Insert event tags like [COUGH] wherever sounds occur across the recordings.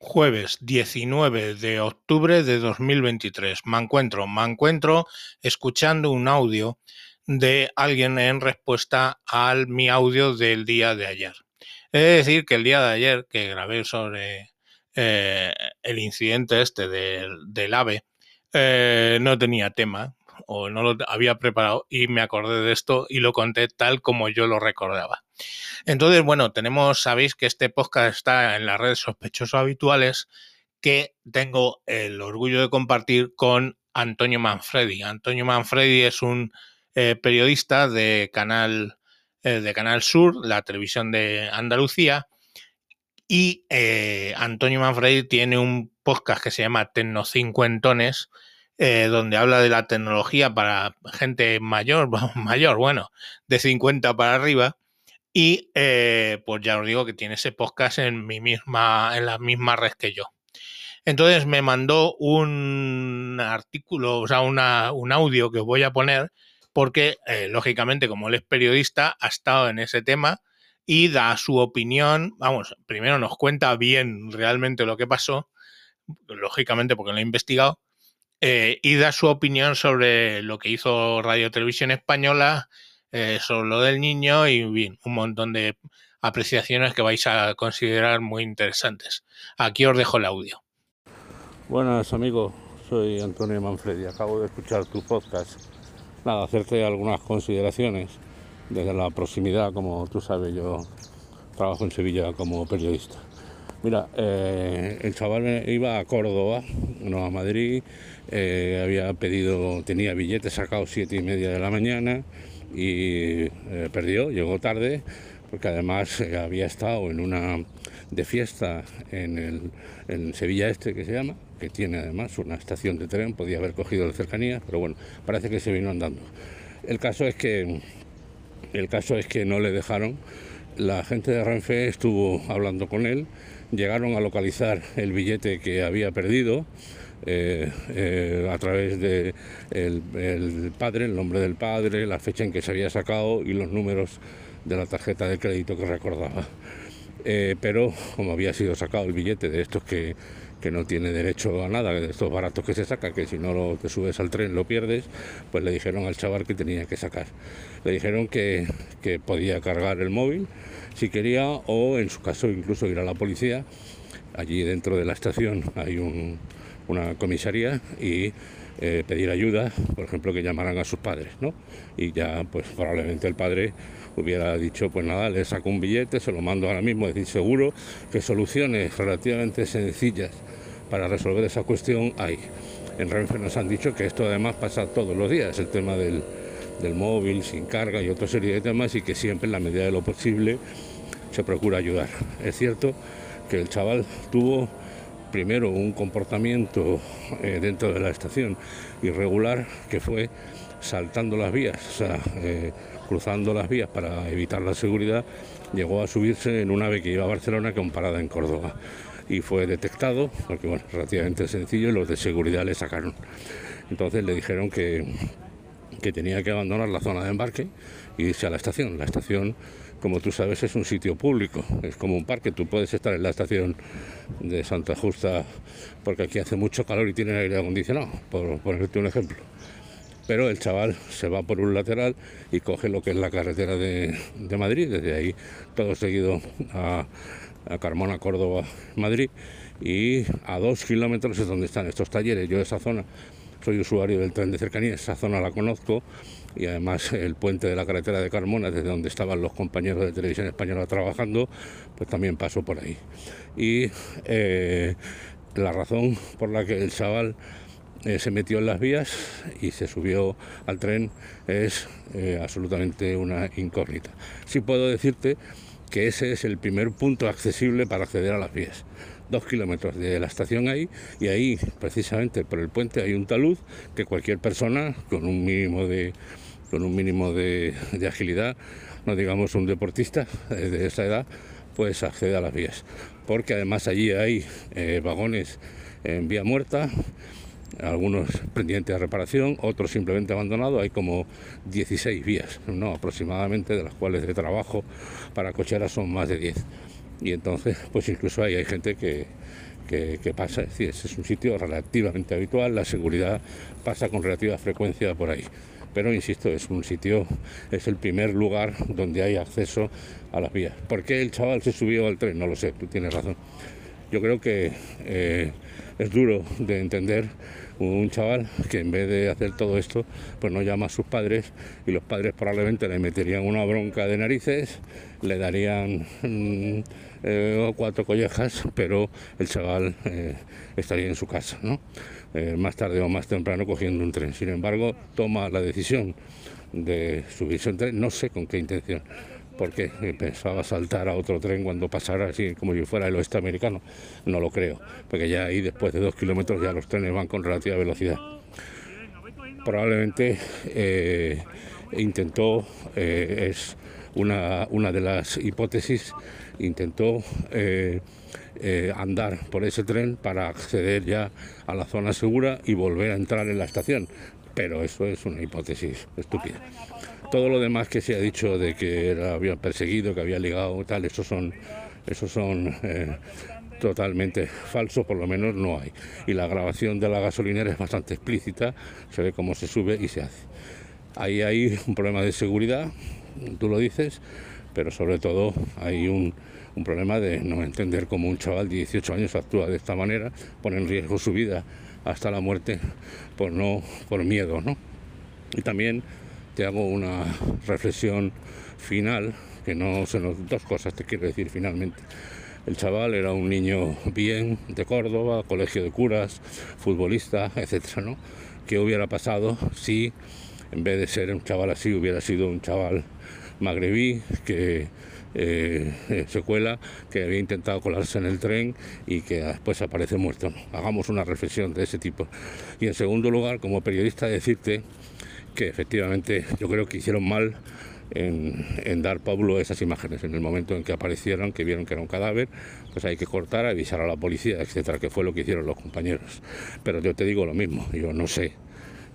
Jueves 19 de octubre de 2023. Me encuentro, me encuentro escuchando un audio de alguien en respuesta al mi audio del día de ayer. Es decir, que el día de ayer que grabé sobre eh, el incidente este del, AVE, eh, no tenía tema o no lo había preparado y me acordé de esto y lo conté tal como yo lo recordaba. Entonces, bueno, tenemos, sabéis que este podcast está en las redes sospechosos habituales que tengo el orgullo de compartir con Antonio Manfredi. Antonio Manfredi es un eh, periodista de Canal, eh, de Canal Sur, la televisión de Andalucía, y eh, Antonio Manfredi tiene un podcast que se llama Tecnocincuentones, donde habla de la tecnología para gente mayor, [LAUGHS] mayor, bueno, de 50 para arriba, y eh, pues ya os digo que tiene ese podcast en mi misma, en la misma red que yo. Entonces me mandó un artículo, o sea, un audio que os voy a poner, porque eh, lógicamente, como él es periodista, ha estado en ese tema y da su opinión. Vamos, primero nos cuenta bien realmente lo que pasó, lógicamente porque lo he investigado, eh, y da su opinión sobre lo que hizo Radio Televisión Española eh, sobre lo del niño y bien, un montón de apreciaciones que vais a considerar muy interesantes. Aquí os dejo el audio. Buenas amigos, soy Antonio Manfredi, acabo de escuchar tu podcast. Nada, hacerte algunas consideraciones desde la proximidad, como tú sabes, yo trabajo en Sevilla como periodista. Mira, eh, el chaval iba a Córdoba, no a Madrid, eh, había pedido, tenía billetes sacados siete y media de la mañana, y eh, perdió, llegó tarde, porque además había estado en una de fiesta en, el, en Sevilla Este, que se llama, que tiene además una estación de tren, podía haber cogido de cercanía, pero bueno, parece que se vino andando. El caso es que, el caso es que no le dejaron, la gente de Renfe estuvo hablando con él, llegaron a localizar el billete que había perdido, eh, eh, a través de el, padre, el nombre del padre, la fecha en que se había sacado y los números de la tarjeta de crédito que recordaba. Eh, pero como había sido sacado el billete de estos que, que, no tiene derecho a nada, de estos baratos que se saca, que si no te subes al tren lo pierdes, pues le dijeron al chaval que tenía que sacar. Le dijeron que, que podía cargar el móvil si quería o en su caso incluso ir a la policía. Allí dentro de la estación hay un, una comisaría y eh, pedir ayuda, por ejemplo, que llamaran a sus padres, ¿no? Y ya, pues probablemente el padre hubiera dicho, pues nada, le saco un billete, se lo mando ahora mismo, es decir, seguro que soluciones relativamente sencillas para resolver esa cuestión hay. En Renfe nos han dicho que esto además pasa todos los días, el tema del, del móvil sin carga y otra serie de temas y que siempre en la medida de lo posible se procura ayudar. Es cierto que el chaval tuvo primero un comportamiento eh, dentro de la estación irregular que fue saltando las vías, eh, cruzando las vías para evitar la seguridad, llegó a subirse en un ave que iba a Barcelona con parada en Córdoba y fue detectado, porque bueno, relativamente sencillo, y los de seguridad le sacaron. Entonces le dijeron que, que tenía que abandonar la zona de embarque y irse a la estación. La estación como tú sabes, es un sitio público, es como un parque. Tú puedes estar en la estación de Santa Justa porque aquí hace mucho calor y tiene aire acondicionado, por ponerte un ejemplo. Pero el chaval se va por un lateral y coge lo que es la carretera de, Madrid, desde ahí todo seguido a, Carmona, Córdoba, Madrid, y a dos kilómetros es donde están estos talleres. Yo esa zona soy usuario del tren de cercanía, esa zona la conozco y además el puente de la carretera de Carmona, desde donde estaban los compañeros de televisión española trabajando, pues también paso por ahí. Y eh, la razón por la que el chaval eh, se metió en las vías y se subió al tren es eh, absolutamente una incógnita. Sí puedo decirte que ese es el primer punto accesible para acceder a las vías dos kilómetros de la estación ahí y ahí precisamente por el puente hay un talud que cualquier persona con un mínimo de con un mínimo de, agilidad, no digamos un deportista de esa edad, pues accede a las vías. Porque además allí hay eh, vagones en vía muerta, algunos pendientes de reparación, otros simplemente abandonados, hay como 16 vías, ¿no? aproximadamente, de las cuales de trabajo para cocheras son más de 10 y entonces [LAUGHS] pues incluso ahí hay gente que, que, pasa, es decir, es un sitio relativamente habitual, la seguridad pasa con relativa frecuencia por ahí. Pero insisto, es un sitio, es el primer lugar donde hay acceso a las vías. ¿Por qué el chaval se subió al tren? No lo sé, tú tienes razón. Yo creo que eh, es duro de entender un chaval que en vez de hacer todo esto, pues no llama a sus padres y los padres probablemente le meterían una bronca de narices, le darían mm, eh, cuatro collejas, pero el chaval eh, estaría en su casa, ¿no? Eh, más tarde o más temprano cogiendo un tren. Sin embargo, toma la decisión de subirse un tren, no sé con qué intención porque pensaba saltar a otro tren cuando pasara así como si fuera el oeste americano. No lo creo, porque ya ahí después de dos kilómetros ya los trenes van con relativa velocidad. Probablemente eh, intentó, eh, es una, una, de las hipótesis, intentó eh, andar por ese tren para acceder ya a la zona segura y volver a entrar en la estación. Pero eso es una hipótesis estúpida. Todo lo demás que se ha dicho de que era, había perseguido, que había ligado, tal, esos son, esos son eh, totalmente falsos, por lo menos no hay. Y la grabación de la gasolinera es bastante explícita, se ve cómo se sube y se hace. Ahí hay un problema de seguridad, tú lo dices, pero sobre todo hay un, un problema de no entender cómo un chaval de 18 años actúa de esta manera, pone en riesgo su vida hasta la muerte por no por miedo, ¿no? Y también te hago una reflexión final, que no son dos cosas te quiero decir finalmente. El chaval era un niño bien de Córdoba, colegio de curas, futbolista, etcétera, ¿no? ¿Qué hubiera pasado si en vez de ser un chaval así hubiera sido un chaval magrebí que eh, se cuela, que había intentado colarse en el tren y que después aparece muerto. Hagamos una reflexión de ese tipo. Y en segundo lugar, como periodista, decirte que efectivamente yo creo que hicieron mal en, dar Pablo esas imágenes. En el momento en que aparecieron, que vieron que era un cadáver, pues hay que cortar, avisar a la policía, etcétera, que fue lo que hicieron los compañeros. Pero yo te digo lo mismo, yo no sé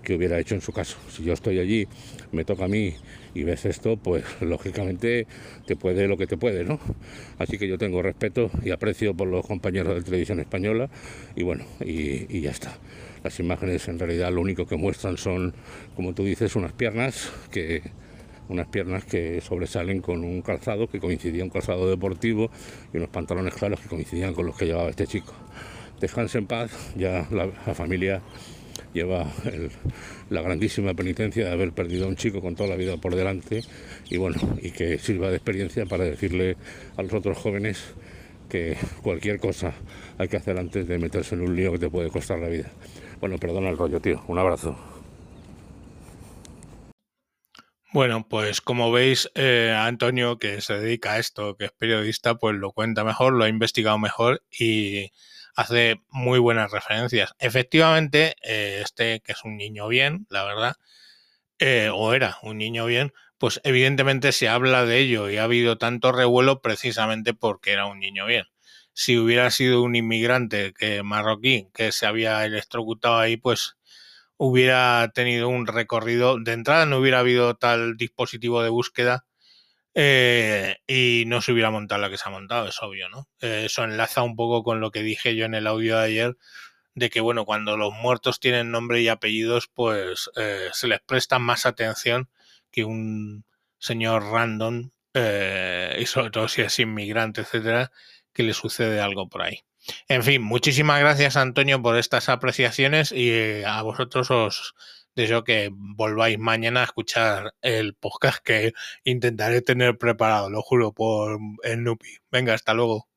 qué hubiera hecho en su caso. Si yo estoy allí, me toca a mí y ves esto, pues [LAUGHS] lógicamente te puede lo que te puede, ¿no? Así que yo tengo respeto y aprecio por los compañeros de televisión española y bueno, y ya está. Las imágenes en realidad lo único que muestran son, como tú dices, unas piernas que unas piernas que sobresalen con un calzado que coincidía un calzado deportivo y unos pantalones claros que coincidían con los que llevaba este chico. Descanse en paz, ya la, familia lleva la grandísima penitencia de haber perdido a un chico con toda la vida por delante y bueno, y que sirva de experiencia para decirle a los otros jóvenes que cualquier cosa hay que hacer antes de meterse en un lío que te puede costar la vida. Bueno, perdona el rollo, tío. Un abrazo. Bueno, pues como veis, eh, Antonio, que se dedica a esto, que es periodista, pues lo cuenta mejor, lo ha investigado mejor y hace muy buenas referencias. Efectivamente, eh, este que es un niño bien, la verdad, eh, o era un niño bien, pues evidentemente se habla de ello y ha habido tanto revuelo precisamente porque era un niño bien si hubiera sido un inmigrante que marroquí que se había electrocutado ahí, pues hubiera tenido un recorrido. De entrada no hubiera habido tal dispositivo de búsqueda eh, y no se hubiera montado la que se ha montado, es obvio, ¿no? Eh, eso enlaza un poco con lo que dije yo en el audio de ayer, de que, bueno, cuando los muertos tienen nombre y apellidos, pues eh, se les presta más atención que un señor random, y sobre todo si es inmigrante, etcétera, que le sucede algo por ahí. En fin, muchísimas gracias Antonio por estas apreciaciones y eh, a vosotros os deseo que volváis mañana a escuchar el podcast que intentaré tener preparado, lo juro, por el Nupi. Venga, hasta luego.